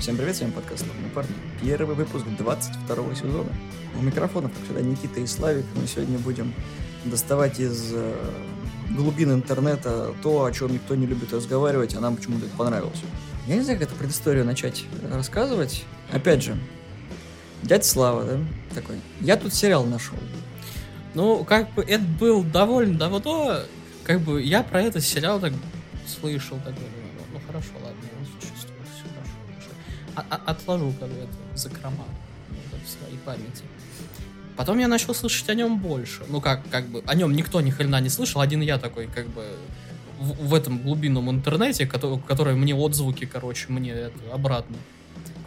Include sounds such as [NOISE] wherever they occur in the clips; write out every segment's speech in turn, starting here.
Всем привет, с вами подкаст «Славные парни». Первый выпуск 22 сезона. У микрофонов, как всегда, Никита и Славик. Мы сегодня будем доставать из э, глубин интернета то, о чем никто не любит разговаривать, а нам почему-то это понравилось. Я не знаю, как эту предысторию начать рассказывать. Опять же, дядя Слава, да, такой. Я тут сериал нашел. Ну, как бы это был довольно давно, как бы я про этот сериал так слышал, так ну хорошо, ладно, отложу как бы это закрома в своей памяти. Потом я начал слышать о нем больше. Ну как, как бы, о нем никто ни хрена не слышал, один я такой, как бы, в, в этом глубинном интернете, который, который мне отзвуки, короче, мне это обратно.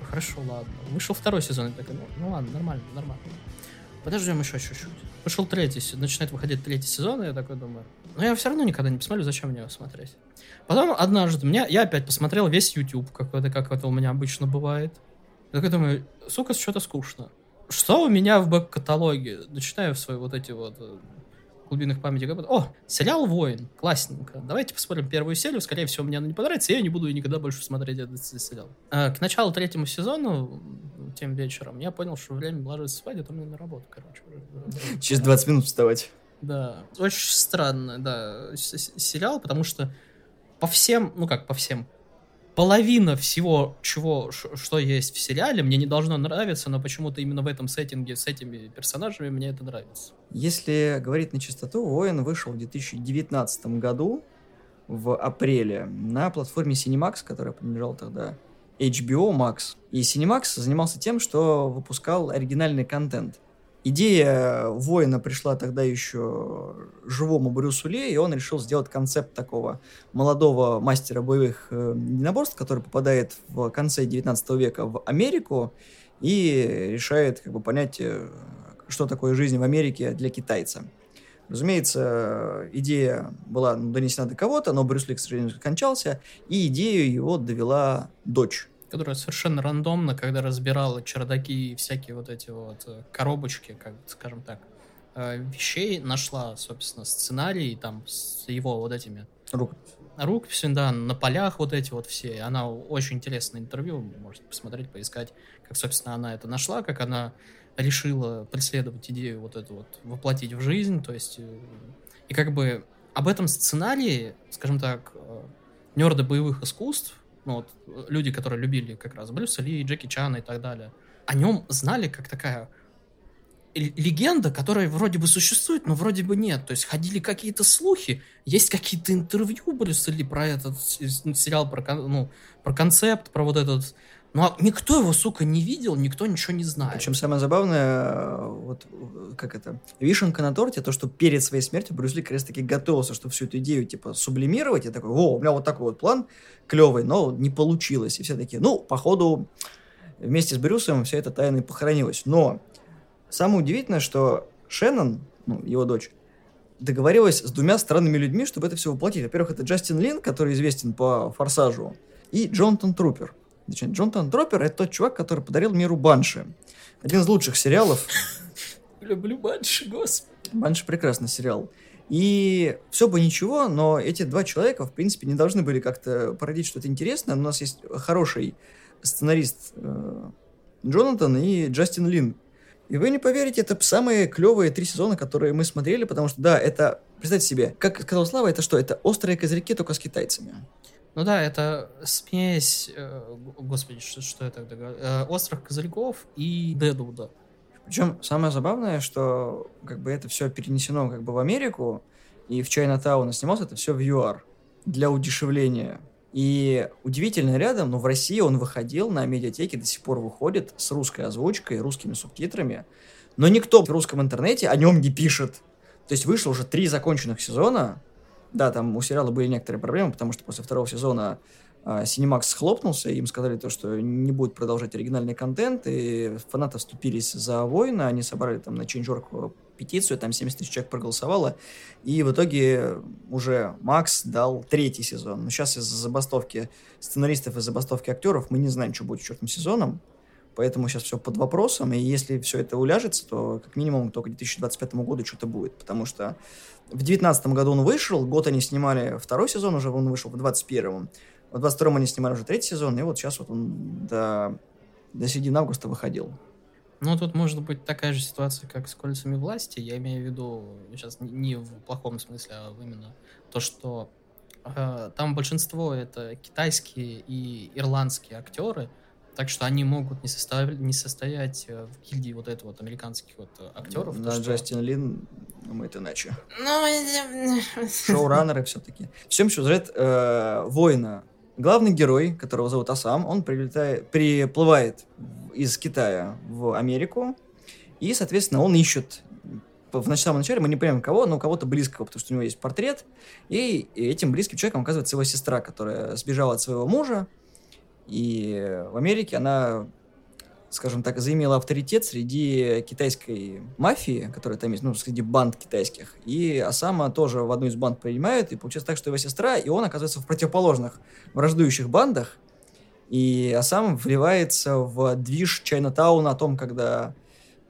Хорошо, ладно. Вышел второй сезон, и такой, ну, ну ладно, нормально, нормально. Подождем еще чуть-чуть. Вышел третий, начинает выходить третий сезон, и я такой думаю, но я все равно никогда не посмотрю, зачем мне его смотреть. Потом однажды меня, я опять посмотрел весь YouTube, какой-то, как это у меня обычно бывает. Я такой думаю, сука, что-то скучно. Что у меня в бэк-каталоге? Начинаю в свои вот эти вот э, глубинных памяти. О, сериал «Воин». Классненько. Давайте посмотрим первую серию. Скорее всего, мне она не понравится, и я не буду никогда больше смотреть этот сериал. А, к началу третьему сезону, тем вечером, я понял, что время ложиться спать, это мне на работу, короче. Через 20 минут вставать. Да. Очень странно, да, сериал, потому что по всем, ну как по всем, половина всего, чего, что есть в сериале, мне не должно нравиться, но почему-то именно в этом сеттинге с этими персонажами мне это нравится. Если говорить на чистоту, Воин вышел в 2019 году, в апреле, на платформе Cinemax, которая принадлежала тогда HBO Max. И Cinemax занимался тем, что выпускал оригинальный контент. Идея воина пришла тогда еще живому Брюсу Ли, и он решил сделать концепт такого молодого мастера боевых э, единоборств, который попадает в конце 19 века в Америку и решает как бы понять, э, что такое жизнь в Америке для китайца. Разумеется, идея была донесена до кого-то, но Брюс Ли, к сожалению, скончался, и идею его довела дочь которая совершенно рандомно, когда разбирала чердаки и всякие вот эти вот э, коробочки, как скажем так, э, вещей, нашла, собственно, сценарий там с его вот этими рукописью. Рукописью, да, на полях вот эти вот все. Она очень интересное интервью, можете посмотреть, поискать, как, собственно, она это нашла, как она решила преследовать идею вот эту вот воплотить в жизнь, то есть э, и как бы об этом сценарии, скажем так, нерды боевых искусств ну вот люди, которые любили как раз Брюса Ли, Джеки Чана и так далее, о нем знали как такая легенда, которая вроде бы существует, но вроде бы нет. То есть ходили какие-то слухи, есть какие-то интервью Брюса Ли про этот сериал, про, ну, про концепт, про вот этот ну, а никто его, сука, не видел, никто ничего не знает. Причем самое забавное, вот как это, вишенка на торте, то, что перед своей смертью Брюс Ли как раз таки готовился, чтобы всю эту идею, типа, сублимировать. Я такой, о, у меня вот такой вот план клевый, но не получилось. И все такие, ну, походу, вместе с Брюсом вся эта тайна и похоронилась. Но самое удивительное, что Шеннон, ну, его дочь, договорилась с двумя странными людьми, чтобы это все воплотить. Во-первых, это Джастин Лин, который известен по «Форсажу», и Джонатан Трупер – Значит, Джонатан Дроппер — это тот чувак, который подарил миру Банши. Один из лучших сериалов. [LAUGHS] Люблю Банши, господи. Банши — прекрасный сериал. И все бы ничего, но эти два человека, в принципе, не должны были как-то породить что-то интересное. У нас есть хороший сценарист э, Джонатан и Джастин Лин. И вы не поверите, это самые клевые три сезона, которые мы смотрели, потому что, да, это, представьте себе, как сказал Слава, это что? Это острые козырьки только с китайцами. Ну да, это смесь, э, господи, что, что я тогда говорю, э, острых козырьков и Дедвуда. Причем самое забавное, что как бы это все перенесено как бы в Америку, и в Чайнатауна снимался это все в ЮАР для удешевления. И удивительно рядом, но в России он выходил на медиатеке, до сих пор выходит с русской озвучкой, русскими субтитрами, но никто в русском интернете о нем не пишет. То есть вышло уже три законченных сезона, да, там у сериала были некоторые проблемы, потому что после второго сезона Cinemax схлопнулся, им сказали то, что не будет продолжать оригинальный контент, и фанаты вступились за воина, они собрали там на Change.org петицию, там 70 тысяч человек проголосовало, и в итоге уже Макс дал третий сезон. Но сейчас из-за забастовки сценаристов и забастовки актеров мы не знаем, что будет с четвертым сезоном, поэтому сейчас все под вопросом, и если все это уляжется, то как минимум только к 2025 году что-то будет, потому что в 2019 году он вышел, год они снимали второй сезон, уже он вышел в 2021. В 22-м они снимали уже третий сезон, и вот сейчас вот он до, до середины августа выходил. Ну, тут может быть такая же ситуация, как с кольцами власти. Я имею в виду сейчас не в плохом смысле, а именно то, что э, там большинство это китайские и ирландские актеры, так что они могут не, состав... не состоять э, в гильдии вот этого вот американских вот э, актеров. На что... Джастин Лин думает иначе. Ну, Шоураннеры все-таки. В чем сюжет э, воина? Главный герой, которого зовут Асам, он прилетает, приплывает из Китая в Америку, и, соответственно, он ищет в самом начале мы не понимаем кого, но кого-то близкого, потому что у него есть портрет, и этим близким человеком оказывается его сестра, которая сбежала от своего мужа, и в Америке она, скажем так, заимела авторитет среди китайской мафии, которая там есть, ну, среди банд китайских. И Асама тоже в одну из банд принимает, и получается так, что его сестра, и он оказывается в противоположных враждующих бандах, и Асам вливается в движ Чайнатауна о том, когда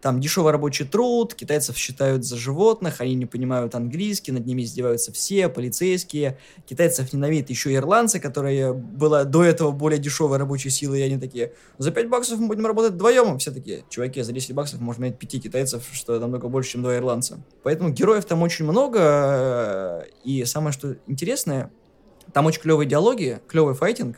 там дешевый рабочий труд, китайцев считают за животных, они не понимают английский, над ними издеваются все, полицейские. Китайцев ненавидят еще и ирландцы, которые была до этого более дешевой рабочей силы, и они такие, за 5 баксов мы будем работать вдвоем. Все такие, чуваки, за 10 баксов можно иметь 5 китайцев, что намного больше, чем два ирландца. Поэтому героев там очень много, и самое, что интересное, там очень клевые диалоги, клевый файтинг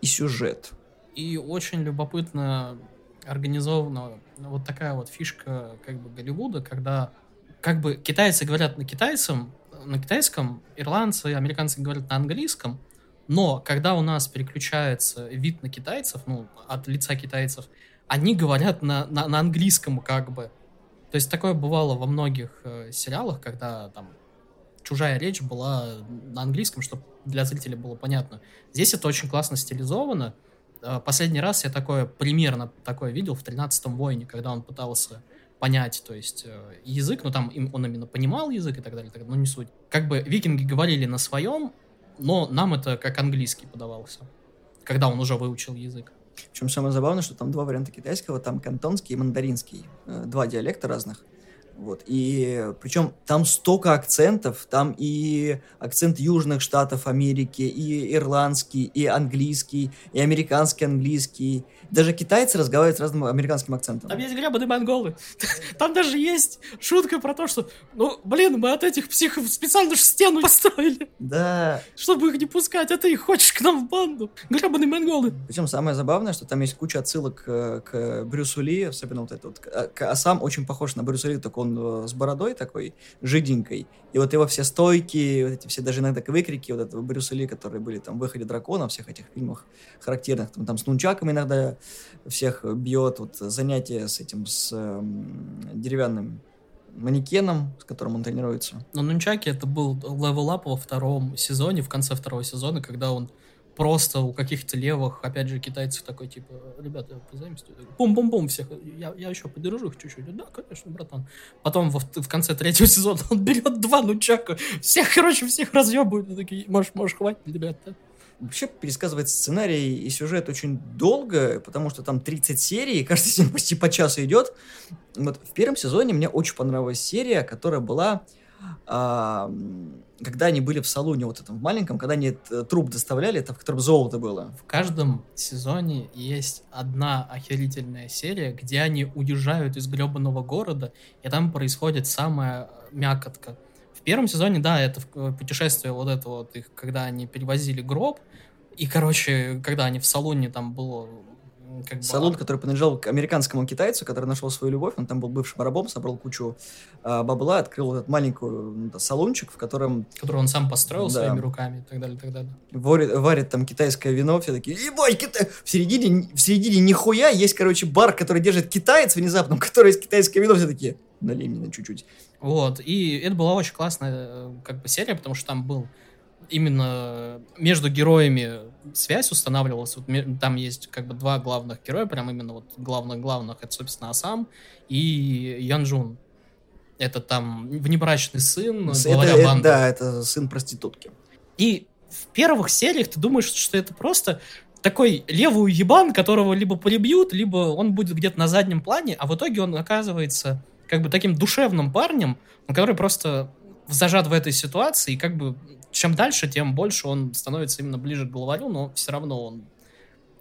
и сюжет. И очень любопытно организована вот такая вот фишка как бы Голливуда, когда как бы китайцы говорят на китайцам, на китайском, ирландцы американцы говорят на английском, но когда у нас переключается вид на китайцев, ну, от лица китайцев, они говорят на, на, на английском как бы. То есть такое бывало во многих э, сериалах, когда там чужая речь была на английском, чтобы для зрителя было понятно. Здесь это очень классно стилизовано, последний раз я такое, примерно такое видел в «Тринадцатом войне», когда он пытался понять, то есть э, язык, ну там он именно понимал язык и так далее, но не суть. Как бы викинги говорили на своем, но нам это как английский подавался, когда он уже выучил язык. Причем самое забавное, что там два варианта китайского, там кантонский и мандаринский, э, два диалекта разных. Вот. И причем там столько акцентов, там и акцент южных штатов Америки, и ирландский, и английский, и американский английский. Даже китайцы разговаривают с разным американским акцентом. Там есть гребаные монголы. [LAUGHS] Там даже есть шутка про то, что, ну, блин, мы от этих психов специально же стену построили. Да. Чтобы их не пускать, а ты их хочешь к нам в банду. Гребаные монголы. Причем самое забавное, что там есть куча отсылок к, к Брюсу Ли, особенно вот это вот. А сам очень похож на Брюса Ли, только он он э, с бородой такой, жиденькой, и вот его все стойки, вот эти все даже иногда выкрики вот этого Брюса Ли, которые были там в «Выходе дракона», всех этих фильмах характерных, там, там с нунчаком иногда всех бьет, вот занятие с этим, с э, деревянным манекеном, с которым он тренируется. Но нунчаки это был level up во втором сезоне, в конце второго сезона, когда он просто у каких-то левых, опять же, китайцев такой, типа, ребята, позаимствую. Бум-бум-бум всех. Я, я еще подержу их чуть-чуть. Да, конечно, братан. Потом в, в конце третьего [LAUGHS] сезона он берет два нучака. Всех, короче, всех разъебывают. такие, можешь, можешь, хватит, ребята. Вообще пересказывать сценарий и сюжет очень долго, потому что там 30 серий, и каждый [LAUGHS] день почти по часу идет. Вот в первом сезоне мне очень понравилась серия, которая была а, когда они были в салоне вот этом маленьком, когда они труп доставляли, это в котором золото было. В каждом сезоне есть одна охерительная серия, где они уезжают из гребаного города, и там происходит самая мякотка. В первом сезоне, да, это путешествие вот это вот их, когда они перевозили гроб, и, короче, когда они в салоне, там было как. Салон, который принадлежал к американскому китайцу, который нашел свою любовь, он там был бывшим рабом, собрал кучу э, бабла, открыл этот маленький да, салончик, в котором... Который он сам построил да. своими руками и так далее, и так далее. Варит, варит там китайское вино, все такие, ебать, китай! В середине, в середине нихуя есть, короче, бар, который держит китаец внезапно, [LAUGHS] у которого есть китайское вино, все такие, налей мне на чуть-чуть. Вот, и это была очень классная э, как бы серия, потому что там был именно между героями связь устанавливалась. Вот там есть как бы два главных героя, прям именно вот главных-главных. Это, собственно, Асам и Янжун. Это там внебрачный сын, это, главаря банды. Да, это сын проститутки. И в первых сериях ты думаешь, что это просто такой левый ебан, которого либо прибьют, либо он будет где-то на заднем плане, а в итоге он оказывается как бы таким душевным парнем, который просто зажат в этой ситуации и как бы чем дальше, тем больше он становится именно ближе к главарю, но все равно он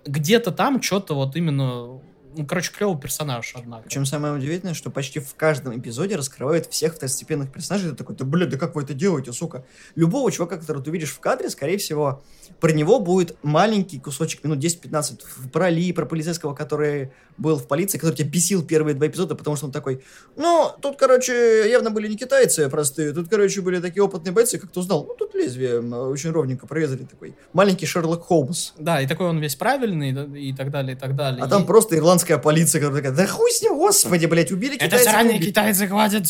где-то там что-то вот именно ну, короче, клевый персонаж, однако. Причем самое удивительное, что почти в каждом эпизоде раскрывают всех второстепенных персонажей. Ты такой, да блин, да как вы это делаете, сука? Любого чувака, которого ты видишь в кадре, скорее всего, про него будет маленький кусочек, минут 10-15, про Ли, про полицейского, который был в полиции, который тебя бесил первые два эпизода, потому что он такой, ну, тут, короче, явно были не китайцы простые, тут, короче, были такие опытные бойцы, как ты узнал, ну, тут лезвие очень ровненько прорезали такой. Маленький Шерлок Холмс. Да, и такой он весь правильный, и так далее, и так далее. А и... там просто ирландская полиция, которая такая, да хуй с ним, господи, блядь, убили китайцев. Это заранее убили. китайцы хватит,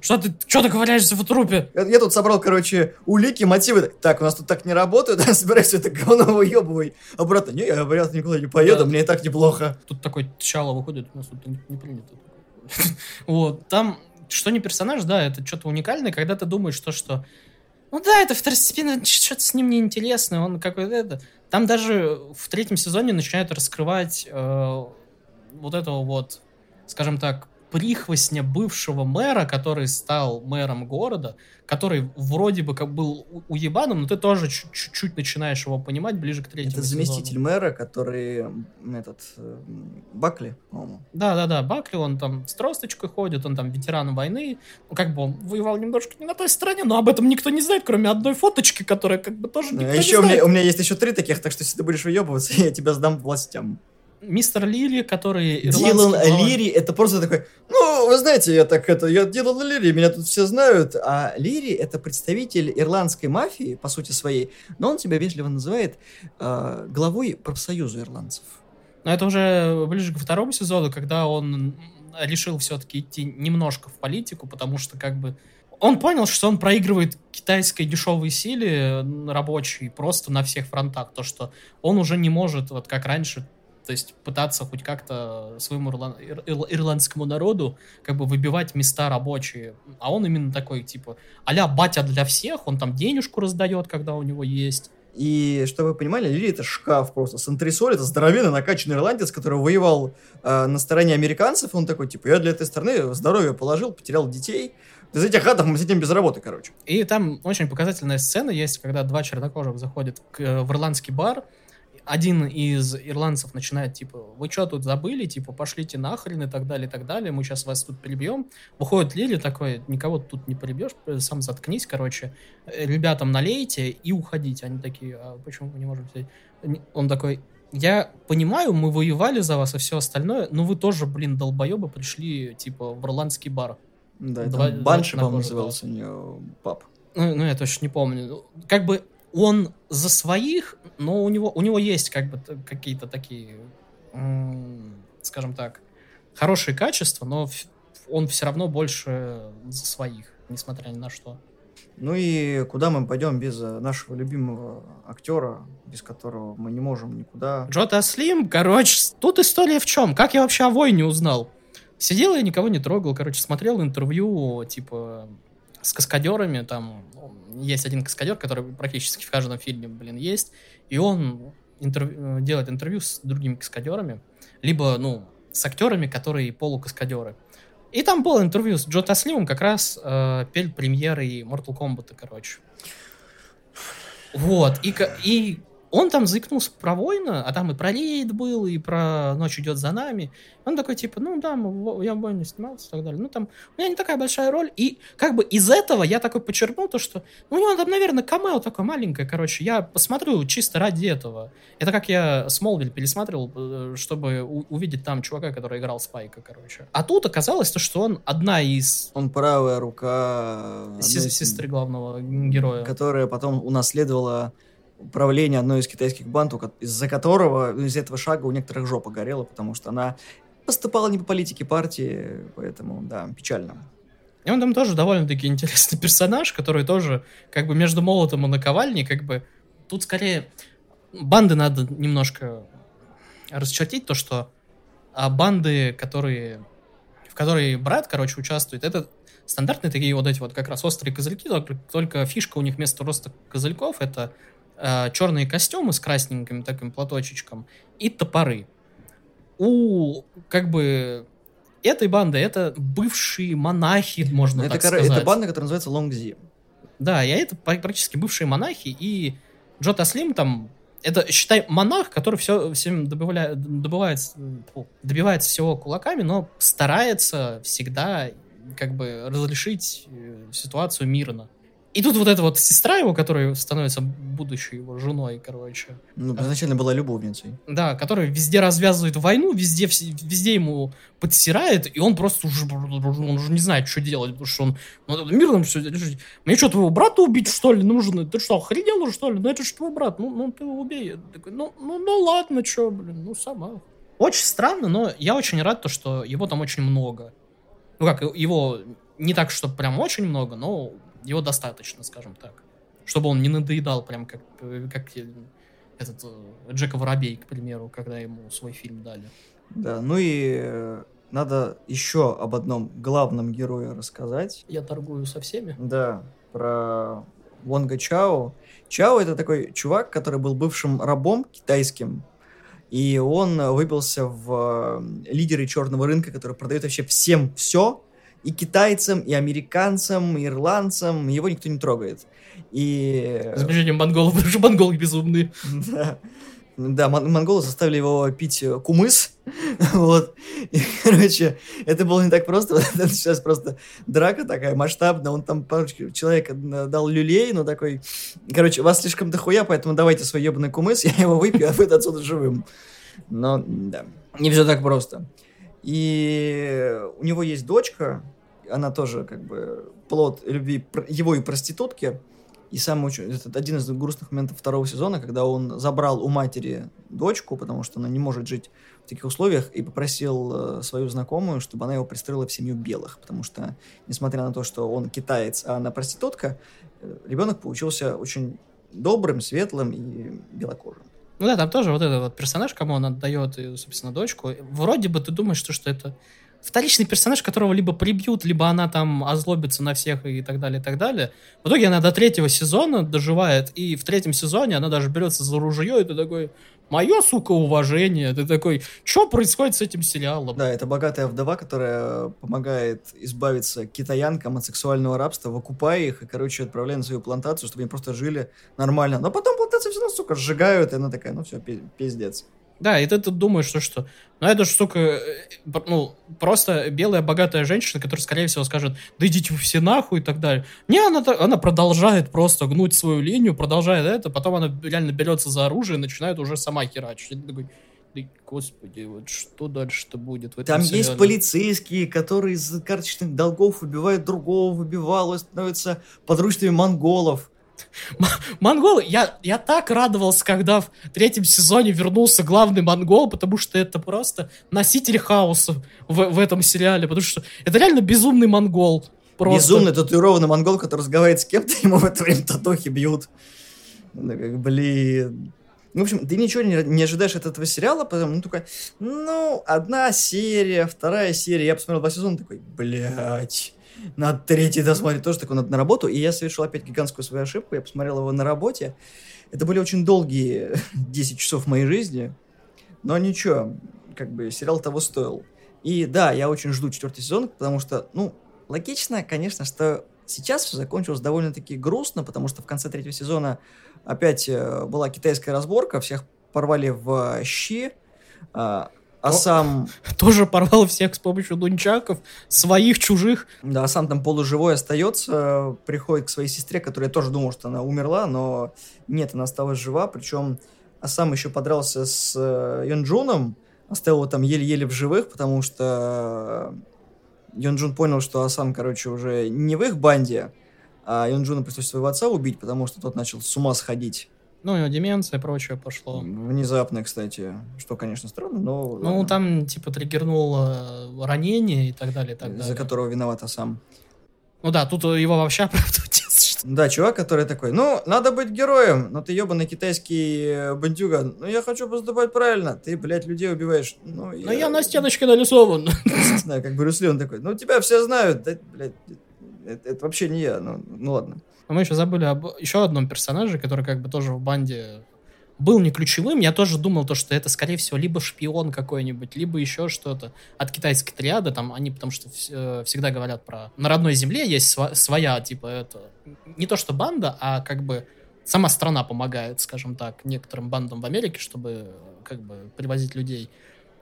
что ты, что ты ковыряешься в трупе? Я, я тут собрал, короче, улики, мотивы. Так, у нас тут так не работает, [LAUGHS] да, собирай все это говно выебывай. Обратно, не, я, вариант никуда не поеду, да. мне и так неплохо. Тут такой Чало выходит, у нас тут не, не принято. [LAUGHS] Вот, там, что не персонаж, да, это что-то уникальное, когда ты думаешь, что, что ну да, это второстепенно, что-то с ним неинтересно, он какой-то это. Там даже в третьем сезоне начинают раскрывать э, вот этого вот, скажем так, прихвостня бывшего мэра, который стал мэром города, который вроде бы как был уебаном, но ты тоже чуть-чуть начинаешь его понимать ближе к третьему Это заместитель сезону. мэра, который этот э, Бакли, по-моему. Да-да-да, Бакли, он там с тросточкой ходит, он там ветеран войны, ну как бы он воевал немножко не на той стороне, но об этом никто не знает, кроме одной фоточки, которая как бы тоже никто а еще не знает. У меня, у меня есть еще три таких, так что если ты будешь выебываться, [LAUGHS] я тебя сдам властям мистер Лири, который... Дилан Лири, это просто такой, ну, вы знаете, я так это, я Дилан Лири, меня тут все знают, а Лири это представитель ирландской мафии, по сути своей, но он себя вежливо называет э, главой профсоюза ирландцев. Но это уже ближе к второму сезону, когда он решил все-таки идти немножко в политику, потому что как бы он понял, что он проигрывает китайской дешевой силе рабочей просто на всех фронтах. То, что он уже не может, вот как раньше, то есть пытаться хоть как-то своему ирланд... ирландскому народу как бы выбивать места рабочие. А он именно такой, типа, а батя для всех, он там денежку раздает, когда у него есть. И чтобы вы понимали, Лили это шкаф просто. с антресоль это здоровенный накачанный ирландец, который воевал э, на стороне американцев. Он такой, типа, я для этой страны здоровье положил, потерял детей. Из этих хатов мы сидим без работы, короче. И там очень показательная сцена есть, когда два чернокожих заходят к, в ирландский бар, один из ирландцев начинает, типа, вы что тут забыли, типа, пошлите нахрен и так далее, и так далее, мы сейчас вас тут прибьем. Выходит Лили такой, никого тут не прибьешь, сам заткнись, короче, ребятам налейте и уходите. Они такие, а почему мы не можем взять? Он такой, я понимаю, мы воевали за вас и все остальное, но вы тоже, блин, долбоебы пришли, типа, в ирландский бар. Да, Два, Банши, по-моему, назывался у нее пап. Ну, ну, я точно не помню. Как бы он за своих, но у него, у него есть как бы какие-то такие, скажем так, хорошие качества, но он все равно больше за своих, несмотря ни на что. Ну и куда мы пойдем без э, нашего любимого актера, без которого мы не можем никуда. Джота Слим, короче, тут история в чем? Как я вообще о войне узнал? Сидел я, никого не трогал, короче, смотрел интервью, типа, с каскадерами, там есть один каскадер, который практически в каждом фильме, блин, есть, и он интервью, делает интервью с другими каскадерами, либо, ну, с актерами, которые полукаскадеры. И там было интервью с Джо Таслимом, как раз э, перед премьерой Mortal Kombat, короче. Вот, и, и он там заикнулся про войну, а там и про рейд был, и про ночь идет за нами. Он такой, типа, ну да, я в войне снимался и так далее. Ну там, у меня не такая большая роль. И как бы из этого я такой подчеркнул то, что ну, у него там, наверное, камео такое маленькое, короче. Я посмотрю чисто ради этого. Это как я Смолвиль пересматривал, э, чтобы увидеть там чувака, который играл Спайка, короче. А тут оказалось то, что он одна из... Он правая рука... Сестры главного героя. Которая потом унаследовала управление одной из китайских банд, из-за которого, из этого шага у некоторых жопа горела, потому что она поступала не по политике партии, поэтому, да, печально. И он там тоже довольно-таки интересный [LAUGHS] персонаж, который тоже как бы между молотом и наковальней, как бы тут скорее банды надо немножко расчертить, то, что а банды, которые, в которые брат, короче, участвует, это стандартные такие вот эти вот как раз острые козырьки, только, только фишка у них вместо роста козырьков это э, черные костюмы с красненьким таким платочечком и топоры. У, как бы, этой банды это бывшие монахи, можно это так сказать. Это банда, которая называется Лонгзи. Да, и это практически бывшие монахи, и Джо Таслим там это, считай, монах, который все, всем добывает, добывается, добивается всего кулаками, но старается всегда как бы разрешить э, ситуацию мирно. И тут вот эта вот сестра его, которая становится будущей его женой, короче. Ну, изначально была любовницей. Да, которая везде развязывает войну, везде, везде ему подсирает, и он просто уже, он уже не знает, что делать, потому что он ну, мирно все Мне что, твоего брата убить, что ли, нужно? Ты что, охренел что ли? Ну, это же твой брат, ну, ну ты его убей. Я такой, ну, ну, ну ладно, что, блин, ну, сама. Очень странно, но я очень рад, то, что его там очень много. Ну как, его не так, что прям очень много, но его достаточно, скажем так. Чтобы он не надоедал прям как, как этот э, Джека Воробей, к примеру, когда ему свой фильм дали. Да, ну и э, надо еще об одном главном герое рассказать. Я торгую со всеми? Да, про Вонга Чао. Чао это такой чувак, который был бывшим рабом китайским, и он выбился в э, лидеры черного рынка, который продает вообще всем все, и китайцам, и американцам, и ирландцам, его никто не трогает. И... С исключением монголов, потому что монголы безумные. Да. Да, мон- монголы заставили его пить э, кумыс, [LAUGHS] вот, и, короче, это было не так просто, [LAUGHS] это сейчас просто драка такая масштабная, он там парочку человек дал люлей, но такой, короче, вас слишком дохуя, поэтому давайте свой ебаный кумыс, [LAUGHS] я его выпью, а вы отсюда живым. Но, да, не все так просто. И у него есть дочка, она тоже как бы плод любви его и проститутки. И самый очень, это один из грустных моментов второго сезона, когда он забрал у матери дочку, потому что она не может жить в таких условиях, и попросил э, свою знакомую, чтобы она его пристроила в семью белых, потому что, несмотря на то, что он китаец, а она проститутка, э, ребенок получился очень добрым, светлым и белокожим. Ну да, там тоже вот этот вот персонаж, кому он отдает, собственно, дочку. Вроде бы ты думаешь, что, что это вторичный персонаж, которого либо прибьют, либо она там озлобится на всех и так далее, и так далее. В итоге она до третьего сезона доживает, и в третьем сезоне она даже берется за ружье, и ты такой, мое, сука, уважение. Ты такой, что происходит с этим сериалом? Да, это богатая вдова, которая помогает избавиться китаянкам от сексуального рабства, выкупая их и, короче, отправляя на свою плантацию, чтобы они просто жили нормально. Но потом плантацию все равно, сука, сжигают, и она такая, ну все, пиздец. Да, и ты тут думаешь, что что, ну это же, сука, э, ну, просто белая богатая женщина, которая, скорее всего, скажет, да идите вы все нахуй и так далее. Не, она, она продолжает просто гнуть свою линию, продолжает это, потом она реально берется за оружие и начинает уже сама херачить. И ты такой, да, господи, вот что дальше-то будет? В Там сериале? есть полицейские, которые из карточных долгов убивают другого, выбивало, становятся подручными монголов. Монголы, я, я так радовался, когда в третьем сезоне вернулся главный монгол, потому что это просто носитель хаоса в, в этом сериале, потому что это реально безумный монгол. Просто. Безумный татуированный монгол, который разговаривает с кем-то, [LAUGHS] ему в это время татухи бьют. Блин. Ну, в общем, ты ничего не, не ожидаешь от этого сериала, потому ну, только, ну, одна серия, вторая серия, я посмотрел два сезона, такой, блядь на третий досмотреть тоже такой надо на работу. И я совершил опять гигантскую свою ошибку. Я посмотрел его на работе. Это были очень долгие [LAUGHS] 10 часов моей жизни. Но ничего, как бы сериал того стоил. И да, я очень жду четвертый сезон, потому что, ну, логично, конечно, что сейчас все закончилось довольно-таки грустно, потому что в конце третьего сезона опять э, была китайская разборка, всех порвали в щи, а, О, сам... [LAUGHS] Тоже порвал всех с помощью нунчаков, своих, чужих. Да, а сам там полуживой остается, приходит к своей сестре, которая тоже думал, что она умерла, но нет, она осталась жива, причем а сам еще подрался с э, Йонджуном, оставил его там еле-еле в живых, потому что Йонджун понял, что Асам, короче, уже не в их банде, а Йонджуна пришлось своего отца убить, потому что тот начал с ума сходить. Ну, у него деменция и прочее пошло. Внезапно, кстати. Что, конечно, странно, но... Ну, ладно. там, типа, триггернуло ранение и так далее, и так далее. За которого виноват сам. Ну да, тут его вообще [LAUGHS] оправдывать. Да, чувак, который такой, ну, надо быть героем, но ты ебаный китайский э, бандюга. Ну, я хочу поступать правильно. Ты, блядь, людей убиваешь. Ну, я... Но я на стеночке нарисован. [LAUGHS] Да, как Брюс Ли, он такой, ну, тебя все знают. Да, блядь, это, это вообще не я. Ну, ну ладно. Но мы еще забыли об еще одном персонаже, который как бы тоже в банде был не ключевым. Я тоже думал, то, что это, скорее всего, либо шпион какой-нибудь, либо еще что-то от китайской триады. Там они, потому что э, всегда говорят про... На родной земле есть сва- своя, типа, это... Не то, что банда, а как бы сама страна помогает, скажем так, некоторым бандам в Америке, чтобы как бы привозить людей.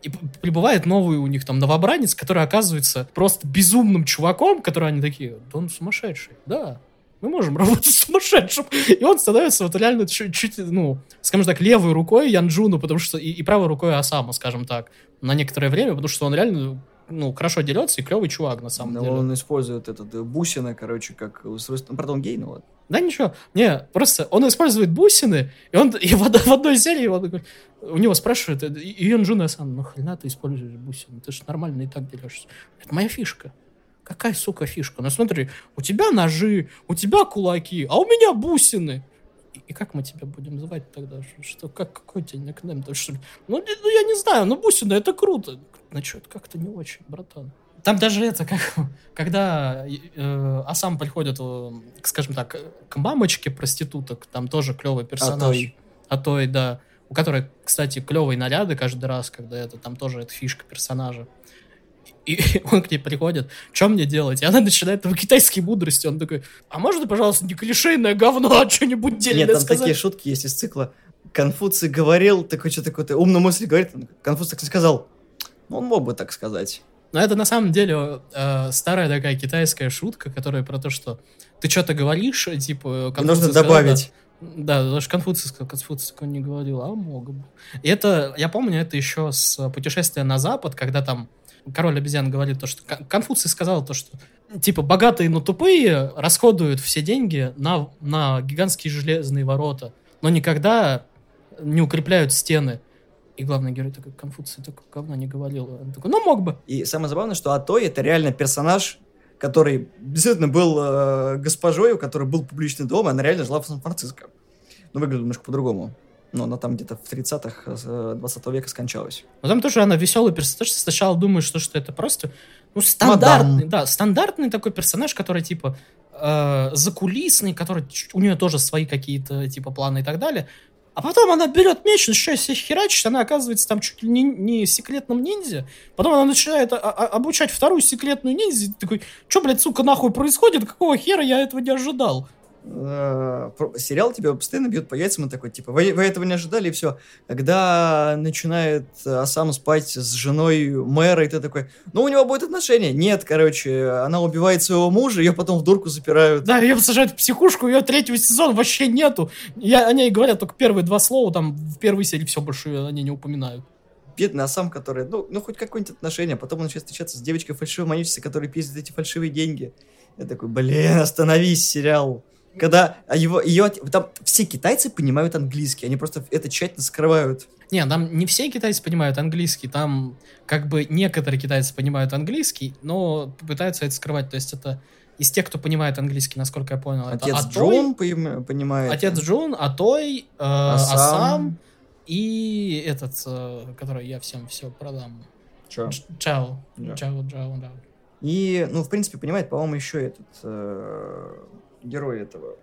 И прибывает новый у них там новобранец, который оказывается просто безумным чуваком, который они такие, да он сумасшедший, да, мы можем [LAUGHS] работать с сумасшедшим. И он становится вот реально чуть-чуть, ну, скажем так, левой рукой Янджуну, потому что и, и правой рукой Асама, скажем так, на некоторое время, потому что он реально ну, хорошо дерется и клевый чувак, на самом Но деле. он использует этот э, бусины, короче, как устройство. Ну, правда, он гей, ну ладно. Да ничего. Не, просто он использует бусины, и он и в, в одной серии такой, у него спрашивают, и Юнджуна сам, ну хрена ты используешь бусины, ты же нормально и так дерешься. Это моя фишка. Какая, сука, фишка? Ну смотри, у тебя ножи, у тебя кулаки, а у меня бусины. И, и как мы тебя будем звать тогда? Что, как, какой тебе никнейм? Что, ну, ну, я не знаю, ну бусины, это круто. Ну что, это как-то не очень, братан. Там даже это, как, когда э, Асам приходит, э, скажем так, к мамочке проституток, там тоже клевый персонаж. Атой. Атой, да. У которой, кстати, клевые наряды каждый раз, когда это, там тоже это фишка персонажа. И [LAUGHS] он к ней приходит, что мне делать? И она начинает его китайские мудрости. Он такой, а можно, пожалуйста, не клишейное говно, а что-нибудь дельное Нет, там сказать? такие шутки есть из цикла. Конфуций говорил, такой что такое, умную мысль говорит, Конфуций так не сказал. Ну, он мог бы так сказать. Но это на самом деле э, старая такая китайская шутка, которая про то, что ты что-то говоришь, типа... И нужно добавить. Да, даже Конфуций, Конфуций не говорил, а мог бы. И это, я помню, это еще с путешествия на Запад, когда там король обезьян говорит то, что Конфуций сказал то, что типа богатые, но тупые расходуют все деньги на, на гигантские железные ворота, но никогда не укрепляют стены. И главный герой такой, Конфуций такой говна не говорил. Он такой, ну мог бы. И самое забавное, что Атой это реально персонаж, который действительно был э, госпожой, у которой был публичный дом, и она реально жила в Сан-Франциско. Но выглядит немножко по-другому. Но она там где-то в 30-х 20 века скончалась. Но там тоже она веселый персонаж. Сначала думаешь, что, что это просто ну, стандартный, Мадам. да, стандартный такой персонаж, который типа э, закулисный, который у нее тоже свои какие-то типа планы и так далее. А потом она берет меч, начинает себя херачить, она оказывается там чуть ли не, не секретным ниндзя. Потом она начинает а, а, обучать вторую секретную ниндзя. Такой, что, блядь, сука, нахуй происходит? Какого хера я этого не ожидал? Э, сериал тебя постоянно бьет по яйцам, и такой, типа, вы, вы этого не ожидали, и все. Когда начинает Асам спать с женой мэра, и ты такой, ну, у него будет отношение. Нет, короче, она убивает своего мужа, ее потом в дурку запирают. Да, ее посажают в психушку, ее третьего сезона вообще нету. Я, о ней говорят только первые два слова, там, в первой серии все больше они не упоминают бедный Асам, который, ну, ну хоть какое-нибудь отношение, потом он начинает встречаться с девочкой фальшивой маничной, которая пиздит эти фальшивые деньги. Я такой, блин, остановись, сериал. Когда его, ее, там все китайцы понимают английский, они просто это тщательно скрывают. Не, там не все китайцы понимают английский, там как бы некоторые китайцы понимают английский, но пытаются это скрывать, то есть это из тех, кто понимает английский, насколько я понял, Отец это Джун понимает. Отец Джун, Атой, э, Асам. Асам и этот, э, который я всем все продам. Чао. Чао. Чао, Чао, да. И, ну, в принципе, понимает, по-моему, еще этот э, герой этого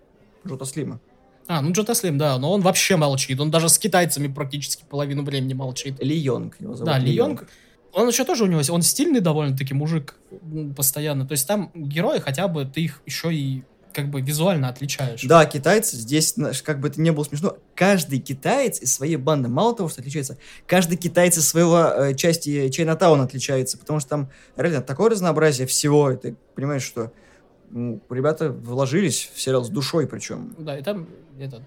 Джота Слима. А, ну Джота Слим, да, но он вообще молчит. Он даже с китайцами практически половину времени молчит. Ли Йонг его зовут. Да, Ли Йонг. Он еще тоже у него, он стильный довольно-таки мужик постоянно. То есть там герои хотя бы, ты их еще и как бы визуально отличаешь. Да, китайцы здесь, как бы это не было смешно, каждый китаец из своей банды, мало того, что отличается, каждый китаец из своего э, части Чайнатауна отличается, потому что там реально такое разнообразие всего, и ты понимаешь, что ну, ребята вложились в сериал с душой причем. Да, и там этот,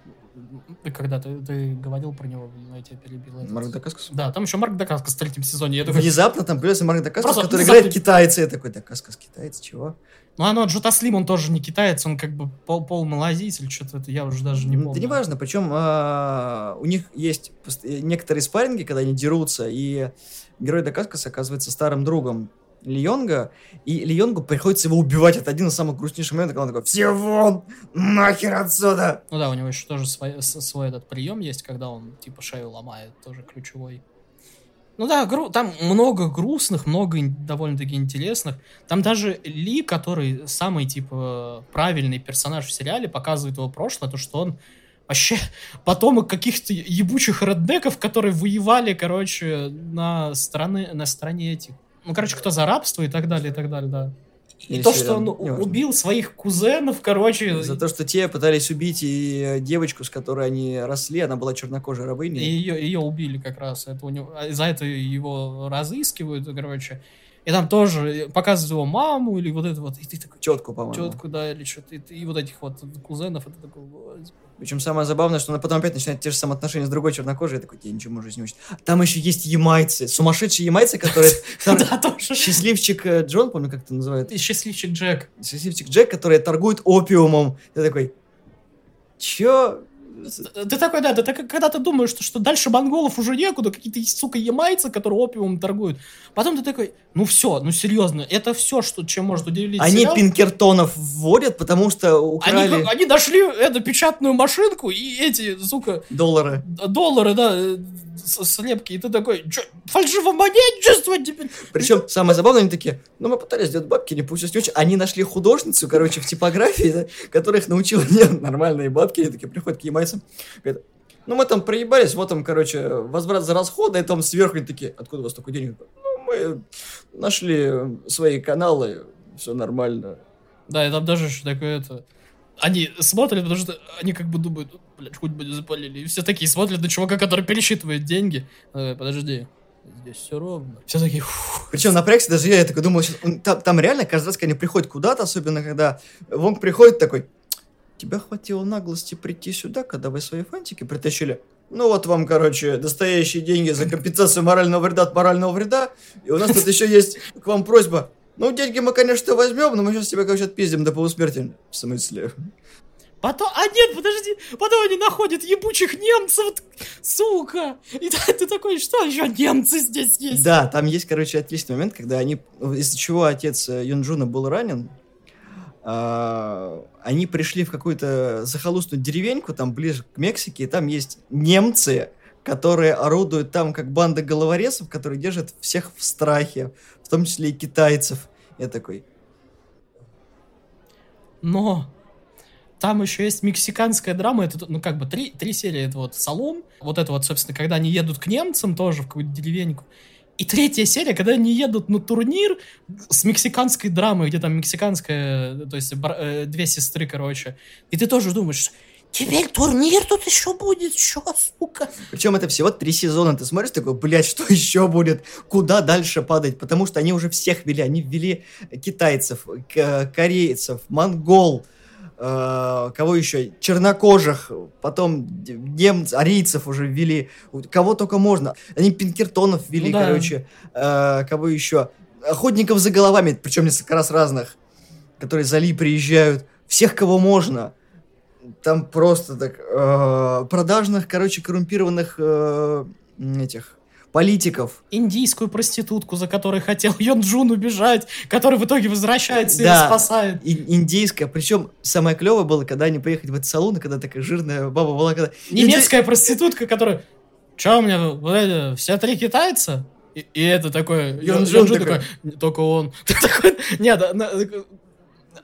когда ты, ты говорил про него, я тебя перебил. Этот... Марк Дакаскас? Да, там еще Марк Дакаскас в третьем сезоне. Я такой... Внезапно там появился Марк Дакаскас, который внезапно... играет китайца. Я такой, Дакаскас китаец, чего? Ну, оно, Джота Слим, он тоже не китаец, он как бы пол, пол малазийц или что-то это, я уже даже не помню. Это не важно, причем а, у них есть некоторые спарринги, когда они дерутся, и герой Дакаскаса оказывается старым другом Лионга, и Лионгу приходится его убивать. Это один из самых грустнейших моментов, когда он такой, все вон, нахер отсюда! Ну да, у него еще тоже свой, свой этот прием есть, когда он типа шею ломает, тоже ключевой. Ну да, гру там много грустных, много довольно-таки интересных. Там даже Ли, который самый, типа, правильный персонаж в сериале, показывает его прошлое, то, что он вообще [LAUGHS] потомок каких-то ебучих реднеков, которые воевали, короче, на стороне, на стороне этих. Ну, короче, кто за рабство и так далее, и так далее, да. И Или то, что он неважно. убил своих кузенов, короче, За то, что те пытались убить и э, девочку, с которой они росли, она была чернокожей и рабыней. ее, ее убили как раз. Это у него, а за это его разыскивают, короче. И там тоже показывают его маму или вот это вот. И ты такой, Тетку, по-моему. тетку, да, или что-то. И, и вот этих вот кузенов, это такой. Причем самое забавное, что она потом опять начинает те же самые отношения с другой чернокожей. Я такой, я ничего может не учить. Там еще есть ямайцы, сумасшедшие ямайцы, которые... [LAUGHS] Да, тоже. Счастливчик э, Джон, помню, как это называют. Счастливчик Джек. Счастливчик Джек, который торгует опиумом. Я такой, чё? Ты такой, да, ты так, когда ты думаешь, что, что дальше монголов уже некуда, какие-то, сука, ямайцы, которые опиумом торгуют. Потом ты такой, ну все, ну серьезно, это все, что, чем может удивить Они сериал. пинкертонов вводят, потому что Они, украли они нашли эту печатную машинку и эти, сука, доллары. доллары, да, э, слепки, и ты такой, чё, фальшивомонетчество теперь? Причем самое забавное, они такие, ну мы пытались сделать бабки, не получилось не очень. Они нашли художницу, короче, в типографии, да, которая их научила [LAUGHS] делать нормальные бабки. Они такие приходят к ямайцам, говорят, ну мы там проебались, вот там, короче, возврат за расходы, и там сверху они такие, откуда у вас столько денег? Ну мы нашли свои каналы, все нормально. Да, и там даже еще такое это... Они смотрят, потому что они как бы думают, блядь, хоть бы не запалили. И все такие смотрят на чувака, который пересчитывает деньги. Э, подожди, здесь все ровно. Все такие, «Фу». Причем напрягся даже я, я такой думал, он- там, там реально каждый раз, когда они приходят куда-то, особенно когда Вонг приходит такой, тебя хватило наглости прийти сюда, когда вы свои фантики притащили? Ну вот вам, короче, настоящие деньги за компенсацию морального вреда от морального вреда. И у нас тут еще есть к вам просьба. Ну, деньги мы, конечно, возьмем, но мы сейчас тебя, короче, отпиздим до полусмерти. В смысле? Потом, а нет, подожди, потом они находят ебучих немцев, сука. И ты, [LAUGHS] ты такой, что еще немцы здесь есть? Да, там есть, короче, отличный момент, когда они, из-за чего отец э, Юнджуна был ранен, а, они пришли в какую-то захолустную деревеньку, там ближе к Мексике, и там есть немцы, которые орудуют там как банда головорезов, которые держат всех в страхе, в том числе и китайцев. Я такой, Но там еще есть мексиканская драма, это, ну, как бы, три, три серии, это вот Салон, вот это вот, собственно, когда они едут к немцам тоже в какую-то деревеньку, и третья серия, когда они едут на турнир с мексиканской драмой, где там мексиканская, то есть бра- э, две сестры, короче, и ты тоже думаешь, теперь турнир тут еще будет, чё, сука? Причем это всего три сезона. Ты смотришь, такой, блядь, что еще будет? Куда дальше падать? Потому что они уже всех ввели. Они ввели китайцев, к- корейцев, монгол, э, кого еще? Чернокожих, потом немцев, арийцев уже ввели. Кого только можно. Они пинкертонов ввели, Ну да. короче. Э, кого еще? Охотников за головами, причем несколько раз разных, которые за Ли приезжают. Всех, кого можно. Там просто так э, продажных, короче, коррумпированных э, этих политиков. Индийскую проститутку, за которой хотел [LAUGHS] Йон Джун убежать, который в итоге возвращается Да. и спасает. И- индейская. Причем самое клевое было, когда они приехали в этот салон, когда такая жирная баба была, когда... Немецкая проститутка, которая... Че у меня, вот эти, все три китайца? И, и это такое... Йон Йон Джун Джун такой. такой, только он. [LAUGHS] Нет,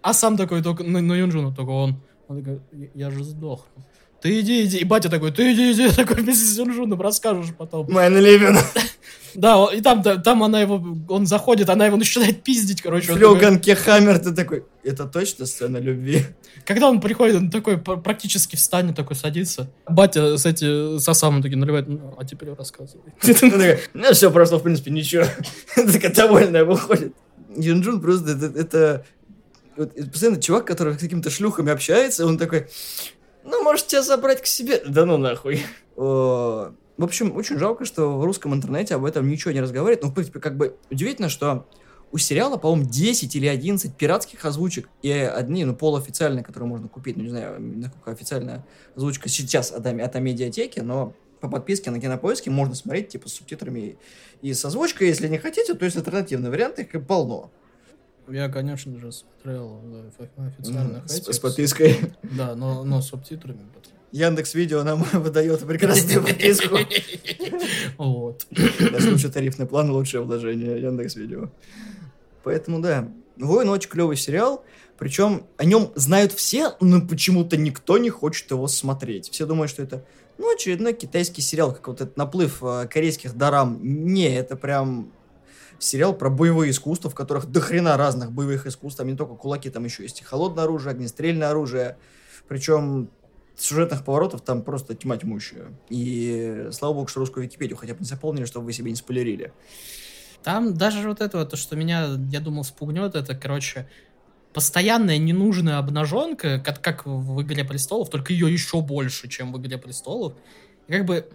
а, сам такой, только, ну, ну Йон Джуну, только он. Он такой, «Я- же сдохну. Ты иди, иди. И батя такой, ты иди, иди. Такой вместе с Йон Джуном расскажешь потом. Мэн Ливен. [LAUGHS] Да, и там, там она его, он заходит, она его начинает пиздить, короче. Флёган Кехаммер, ты такой... Это точно сцена любви? Когда он приходит, он такой пр- практически встанет, такой садится. Батя с эти с Асамом такие наливает, «Ну, а теперь рассказывай. [LAUGHS] Ну, все прошло, в принципе, ничего. [LAUGHS] Такая довольная выходит. Юнджун просто это... это вот постоянно чувак, который с какими-то шлюхами общается, он такой, ну, может, тебя забрать к себе? Да ну нахуй. О, В общем, очень жалко, что в русском интернете об этом ничего не разговаривает. Ну, в принципе, как бы удивительно, что у сериала, по-моему, 10 или 11 пиратских озвучек и одни, ну, полуофициальные, которые можно купить. Ну, не знаю, насколько официальная озвучка сейчас от, от Амедиатеки, но по подписке на Кинопоиске можно смотреть, типа, с субтитрами и, и с озвучкой. Если не хотите, то есть альтернативные варианты, их полно. Я, конечно же, смотрел офи- официальных С, этих. с подпиской. [LAUGHS] Да, но, но с субтитрами. Яндекс Видео нам [LAUGHS] выдает прекрасную подписку. [LAUGHS] Вот. Даже лучше тарифный план, лучшее вложение Яндекс Видео. Поэтому да. Воин очень клевый сериал, причем о нем знают все, но почему-то никто не хочет его смотреть. Все думают, что это, ну, очередной китайский сериал, как вот этот наплыв э, корейских дарам. Не, это прям сериал про боевые искусства, в которых дохрена разных боевых искусств, там не только кулаки, там еще есть и холодное оружие, огнестрельное оружие. Причем сюжетных поворотов там просто тьма тьмущая. И слава богу, что русскую Википедию хотя бы не заполнили, чтобы вы себе не спойлерили. Там даже вот это, то, что меня, я думал, спугнет, это, короче, постоянная ненужная обнаженка, как, как в «Игре престолов», только ее еще больше, чем в «Игре престолов». И как бы,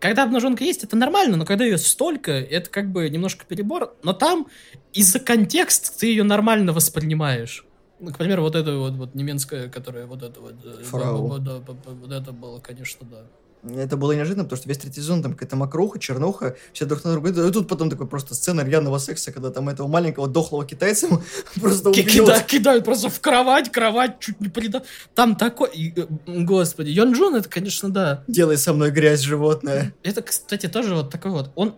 когда обнаженка есть, это нормально, но когда ее столько, это как бы немножко перебор. Но там из-за контекста ты ее нормально воспринимаешь. Ну, к примеру, вот это вот, вот немецкая, которая вот это вот... э, Фрау. Вот, да, вот это было, конечно, да. Это было неожиданно, потому что весь третий сезон там какая-то мокруха, чернуха, все друг на друга. И тут потом такой просто сцена рьяного секса, когда там этого маленького дохлого китайца [LAUGHS] просто кида- кидают просто в кровать, кровать чуть не прида... Там такой... э, Господи, Йон Джон, это, конечно, да. Делай со мной грязь, животное. Это, кстати, тоже вот такой вот... Он,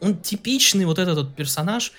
он типичный вот этот вот персонаж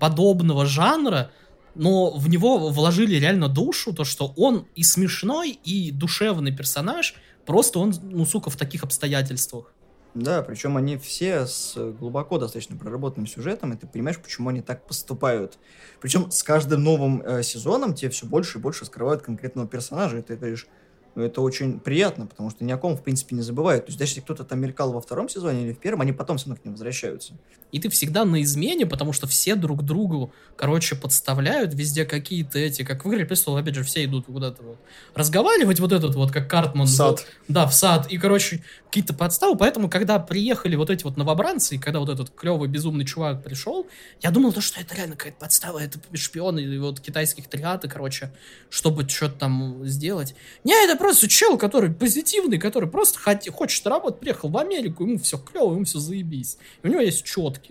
подобного жанра, но в него вложили реально душу, то, что он и смешной, и душевный персонаж, просто он, ну, сука, в таких обстоятельствах. Да, причем они все с глубоко достаточно проработанным сюжетом, и ты понимаешь, почему они так поступают. Причем с каждым новым э, сезоном тебе все больше и больше скрывают конкретного персонажа, и ты говоришь, ну это очень приятно, потому что ни о ком, в принципе, не забывают. То есть даже если кто-то там мелькал во втором сезоне или в первом, они потом все равно к ним возвращаются. И ты всегда на измене, потому что все друг другу, короче, подставляют везде какие-то эти, как в «Игре престолов», опять же, все идут куда-то вот разговаривать вот этот вот, как Картман. В сад. Да, в сад. И, короче, какие-то подставы. Поэтому, когда приехали вот эти вот новобранцы, и когда вот этот клевый безумный чувак пришел, я думал, то, что это реально какая-то подстава, это шпионы вот китайских триады, короче, чтобы что-то там сделать. Не, это просто чел, который позитивный, который просто хот- хочет работать, приехал в Америку, ему все клево, ему все заебись. И у него есть четки.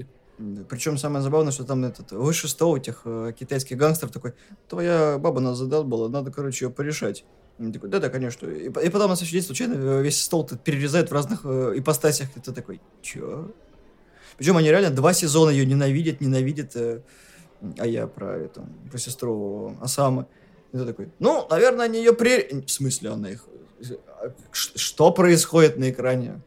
Причем самое забавное, что там этот выше стола этих э, китайских гангстеров такой, твоя баба нас задолбала, надо, короче, ее порешать. И такой, да-да, конечно. И, и потом на следующий день случайно э, весь стол тут перерезают в разных э, ипостасях. И ты такой, чё? Причем они реально два сезона ее ненавидят, ненавидят. э, а я про эту, про сестру Осамы. И ты такой, ну, наверное, они ее при... В смысле, она их... Ш- Что происходит на экране?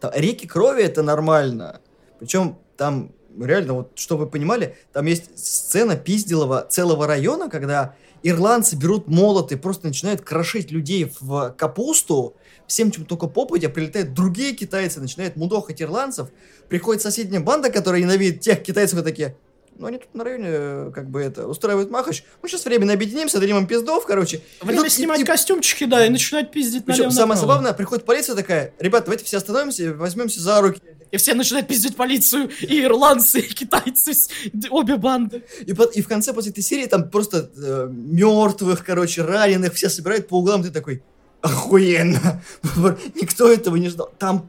Там реки крови это нормально. Причем там реально, вот, чтобы вы понимали, там есть сцена пизделого целого района, когда ирландцы берут молоты просто начинают крошить людей в капусту, всем чем только попадя, прилетают другие китайцы, начинают мудохать ирландцев, приходит соседняя банда, которая ненавидит тех китайцев, и такие, ну они тут на районе, э, как бы это, устраивают махач, мы сейчас временно объединимся, дадим им пиздов, короче. Время И тут- снимать и- костюмчики, да, и начинать пиздить причем налево самое направо. забавное, приходит полиция такая, ребята, давайте все остановимся и возьмемся за руки. И все начинают пиздить полицию, и ирландцы, и китайцы, обе банды. И, и в конце после этой серии там просто мертвых, короче, раненых все собирают по углам, ты такой, охуенно. Никто этого не ждал. Там,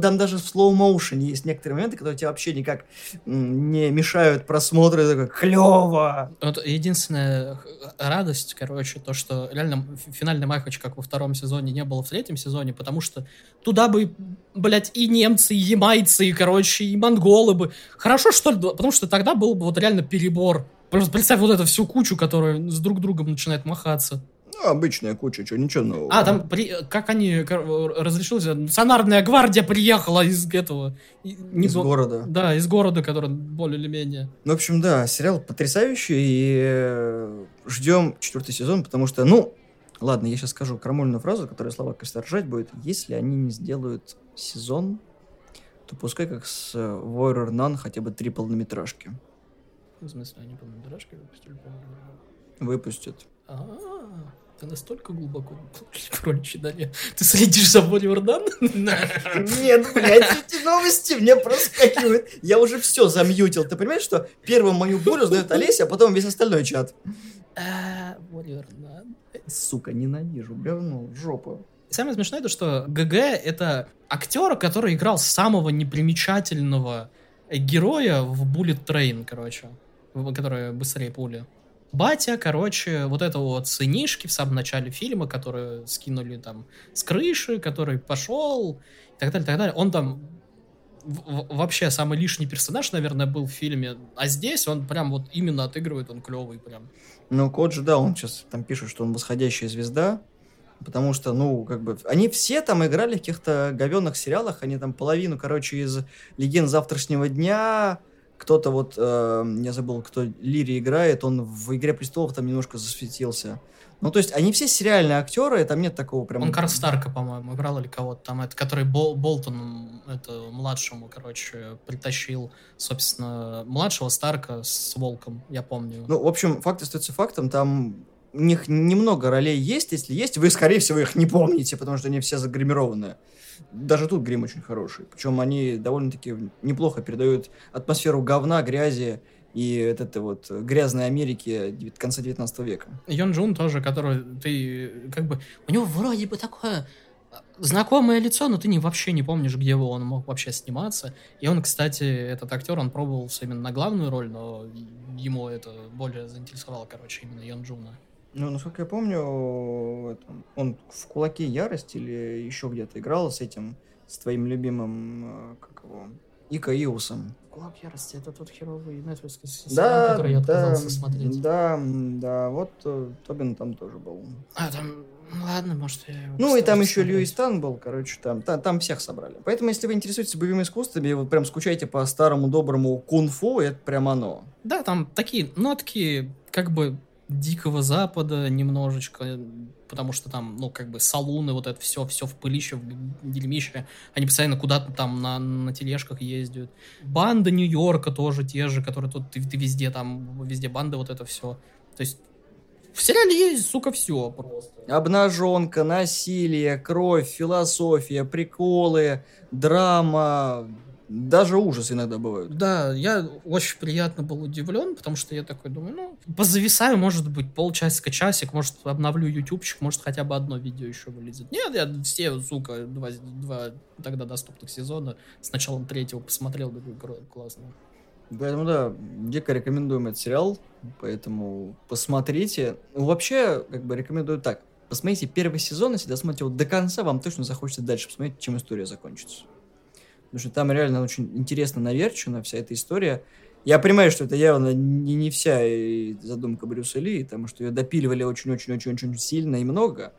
там даже в слоу-моушене есть некоторые моменты, которые тебе вообще никак не мешают просмотру. И такой, клево. Вот единственная х- радость, короче, то, что реально финальный махач, как во втором сезоне, не было в третьем сезоне, потому что туда бы, блядь, и немцы, и ямайцы, и, короче, и монголы бы. Хорошо, что ли, потому что тогда был бы вот реально перебор. Просто представь вот эту всю кучу, которая с друг другом начинает махаться. Ну, обычная куча, что, ничего нового. А, там, при, как они, разрешилось, национальная гвардия приехала из этого... не Из го- города. Да, из города, который более или менее... Ну, в общем, да, сериал потрясающий, и э, ждем четвертый сезон, потому что, ну, ладно, я сейчас скажу крамольную фразу, которая слова, ржать будет. Если они не сделают сезон, то пускай как с э, Warrior Nun хотя бы три полнометражки В смысле, они, по-моему, дорожки выпустили, выпустят. А, ты настолько глубоко [LAUGHS] кроличьи норе. Ты следишь за Бонни Вардан? Нет, блядь, эти новости мне проскакивают. Я уже все замьютил. Ты понимаешь, что первым мою бурю знает Олеся, а потом весь остальной чат? А, Бонни Вардан. Сука, ненавижу, говно, в жопу. Самое смешное то, что ГГ это актер, который играл самого непримечательного героя в Bullet Train, короче, в- который быстрее пули. Батя, короче, вот этого вот сынишки в самом начале фильма, которые скинули там с крыши, который пошел, и так далее, так далее. Он там вообще самый лишний персонаж, наверное, был в фильме. А здесь он прям вот именно отыгрывает, он клевый прям. Ну, Коджи, да, он сейчас там пишет, что он восходящая звезда, потому что, ну, как бы, они все там играли в каких-то говенных сериалах, они там половину, короче, из «Легенд завтрашнего дня», кто-то вот, э, я забыл, кто Лири играет, он в «Игре престолов» там немножко засветился. Ну, то есть, они все сериальные актеры, там нет такого прям... Он Карл Старка, по-моему, играл или кого-то там, это, который Бол, Болтон, это, младшему, короче, притащил, собственно, младшего Старка с Волком, я помню. Ну, в общем, факт остается фактом, там у них немного ролей есть, если есть, вы, скорее всего, их не помните, потому что они все загримированы. Даже тут грим очень хороший. Причем они довольно-таки неплохо передают атмосферу говна, грязи и вот это вот грязной Америки конца 19 века. Йон Джун тоже, который ты как бы... У него вроде бы такое знакомое лицо, но ты не, вообще не помнишь, где он мог вообще сниматься. И он, кстати, этот актер, он пробовался именно на главную роль, но ему это более заинтересовало, короче, именно Йон Джуна. Ну, насколько я помню, он в «Кулаке ярости» или еще где-то играл с этим, с твоим любимым, э, как его, Ико Ювайсом. Кулак ярости это тот херовый Netflix сериал, да, который я отказался да, смотреть. Да, да, вот э, Тобин там тоже был. А, там, ну ладно, может, я Ну, и там еще Льюис Тан был, короче, там, там, там всех собрали. Поэтому, если вы интересуетесь боевыми искусствами, вы прям скучаете по старому доброму кунг-фу, это прям оно. Да, там такие нотки, как бы, Дикого Запада немножечко, потому что там, ну, как бы, салуны, вот это все, все в пылище, в дерьмище. Они постоянно куда-то там на, на тележках ездят. Банда Нью-Йорка тоже те же, которые тут ты, ты везде там, везде банды, вот это все. То есть в сериале есть, сука, все просто. Обнаженка, насилие, кровь, философия, приколы, драма, даже ужас иногда бывают. Да, я очень приятно был удивлен, потому что я такой думаю, ну, позависаю, может быть, полчасика, часик, может, обновлю ютубчик, может, хотя бы одно видео еще вылезет. Нет, я все, сука, два, два тогда доступных сезона с началом третьего посмотрел, такой, классно. Поэтому, да, дико рекомендуем этот сериал, поэтому посмотрите. Ну, вообще, как бы рекомендую так. Посмотрите первый сезон, если досмотрите его до конца, вам точно захочется дальше посмотреть, чем история закончится. Потому что там реально очень интересно наверчена вся эта история. Я понимаю, что это явно не, не вся задумка Брюса Ли, потому что ее допиливали очень-очень-очень-очень сильно и много,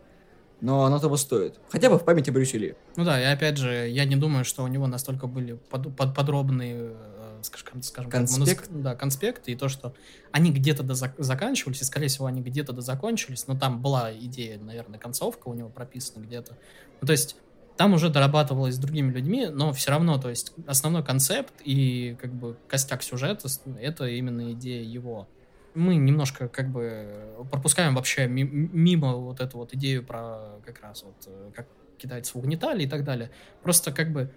но оно того стоит. Хотя бы в памяти Брюса Ли. Ну да, и опять же, я не думаю, что у него настолько были под, под, подробные э, скажем, скажем конспект. Как, да, конспекты, и то, что они где-то до заканчивались, и, скорее всего, они где-то до закончились, но там была идея, наверное, концовка у него прописана где-то. Ну, то есть там уже дорабатывалось с другими людьми, но все равно, то есть основной концепт и как бы костяк сюжета — это именно идея его. Мы немножко как бы пропускаем вообще мимо вот эту вот идею про как раз вот э, как китайцев угнетали и так далее. Просто как бы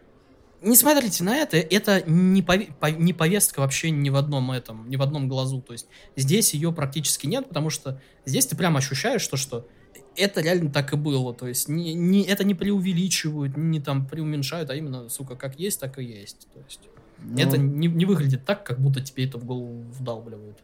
не смотрите на это, это не, пове- не повестка вообще ни в одном этом, ни в одном глазу. То есть здесь ее практически нет, потому что здесь ты прям ощущаешь то, что это реально так и было. То есть не, не, это не преувеличивают, не там преуменьшают, а именно, сука, как есть, так и есть. То есть ну, это не, не выглядит так, как будто тебе это в голову вдалбливают.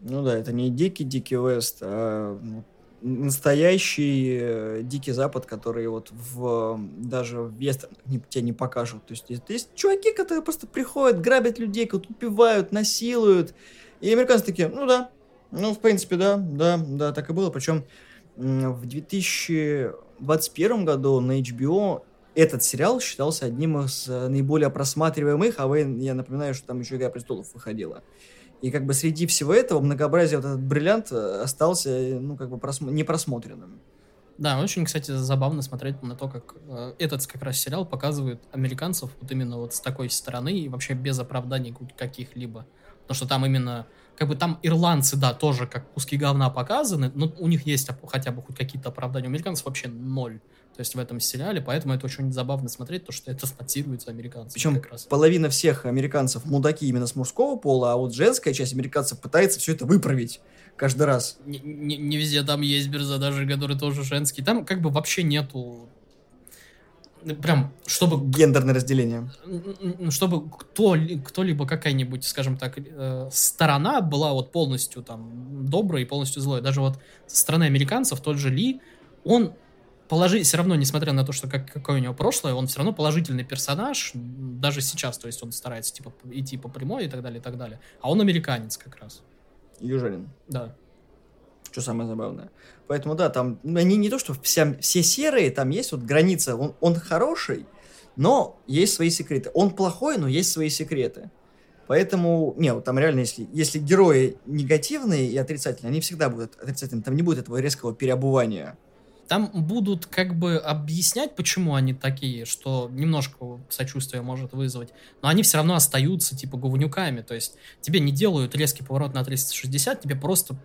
Ну да, это не дикий Дикий Вест, а ну, настоящий э, Дикий Запад, который вот в даже в вестернах не, тебе не покажут. То есть есть, чуваки, которые просто приходят, грабят людей, кого-то убивают, насилуют. И американцы такие, ну да, ну в принципе да, да, да, так и было. Причем в 2021 году на HBO этот сериал считался одним из э, наиболее просматриваемых, а вы, я напоминаю, что там еще «Игра престолов» выходила. И как бы среди всего этого многообразия вот этот бриллиант э, остался, э, ну, как бы просм... непросмотренным. Да, очень, кстати, забавно смотреть на то, как э, этот как раз сериал показывает американцев вот именно вот с такой стороны и вообще без оправданий каких-либо. Потому что там именно как бы там ирландцы, да, тоже как куски говна показаны, но у них есть хотя бы хоть какие-то оправдания. У американцев вообще ноль. То есть в этом сериале, поэтому это очень забавно смотреть, то, что это спонсируется американцами. Причем как раз. половина всех американцев мудаки именно с мужского пола, а вот женская часть американцев пытается все это выправить каждый раз. Не, не, не везде там есть персонажи, которые тоже женские. Там как бы вообще нету прям, чтобы... Гендерное разделение. Чтобы кто, кто-либо, какая-нибудь, скажем так, э, сторона была вот полностью там доброй и полностью злой. Даже вот со стороны американцев тот же Ли, он положи, все равно, несмотря на то, что как, какое у него прошлое, он все равно положительный персонаж, даже сейчас, то есть он старается типа идти по прямой и так далее, и так далее. А он американец как раз. Южанин. Да. Что самое забавное. Поэтому, да, там, ну, они не то, что вся, все серые, там есть вот граница, он, он хороший, но есть свои секреты. Он плохой, но есть свои секреты. Поэтому, не, вот там реально, если, если герои негативные и отрицательные, они всегда будут отрицательными. Там не будет этого резкого переобувания. Там будут как бы объяснять, почему они такие, что немножко сочувствия может вызвать, но они все равно остаются типа говнюками, то есть тебе не делают резкий поворот на 360, тебе просто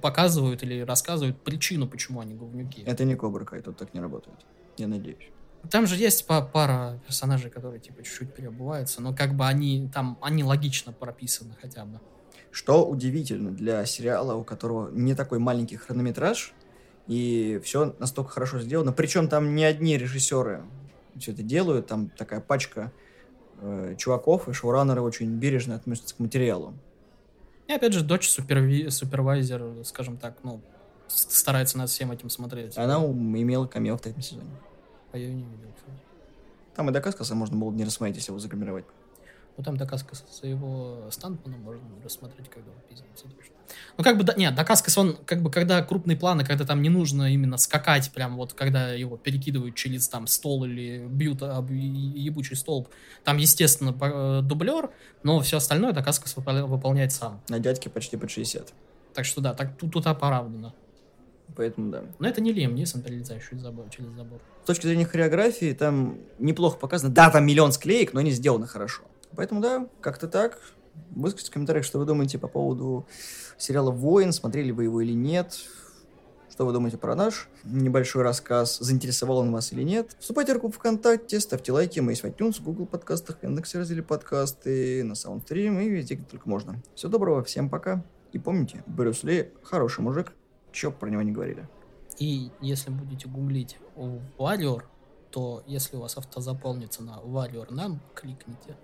показывают или рассказывают причину, почему они говнюки. Это не Кобра Кай, тут так не работает, я надеюсь. Там же есть пара персонажей, которые типа чуть-чуть переобуваются, но как бы они там, они логично прописаны хотя бы. Что удивительно для сериала, у которого не такой маленький хронометраж, и все настолько хорошо сделано. Причем там не одни режиссеры все это делают, там такая пачка э, чуваков, и шоураннеры очень бережно относятся к материалу. И опять же, дочь суперви... супервайзер, скажем так, ну, старается над всем этим смотреть. Она имела камео в третьем сезоне. А я ее не видел. Там и доказка можно было бы не рассмотреть, если его загримировать. Ну, там доказка за его Стантмана можно рассмотреть, когда он пиздится. Ну, как бы, да, нет, Дакаскас, он, как бы, когда крупные планы, когда там не нужно именно скакать, прям вот, когда его перекидывают через там стол или бьют об ебучий столб, там, естественно, э, дублер, но все остальное Дакаскас выполняет сам. На дядьке почти под 60. Так что да, так тут, тут оправдано. Поэтому да. Но это не Лем Нисон, перелезающий через забор, через забор. С точки зрения хореографии, там неплохо показано. Да, там миллион склеек, но не сделано хорошо. Поэтому да, как-то так. Выскажите в комментариях, что вы думаете по поводу сериала «Воин», смотрели вы его или нет. Что вы думаете про наш небольшой рассказ? Заинтересовал он вас или нет? Вступайте в группу ВКонтакте, ставьте лайки. Мы есть в iTunes, Google подкастах, Яндексе разделе подкасты, на Саундстрим и везде, где только можно. Всего доброго, всем пока. И помните, Брюс Ли хороший мужик, чё про него не говорили. И если будете гуглить Warrior, то если у вас авто заполнится на Warrior нам, кликните.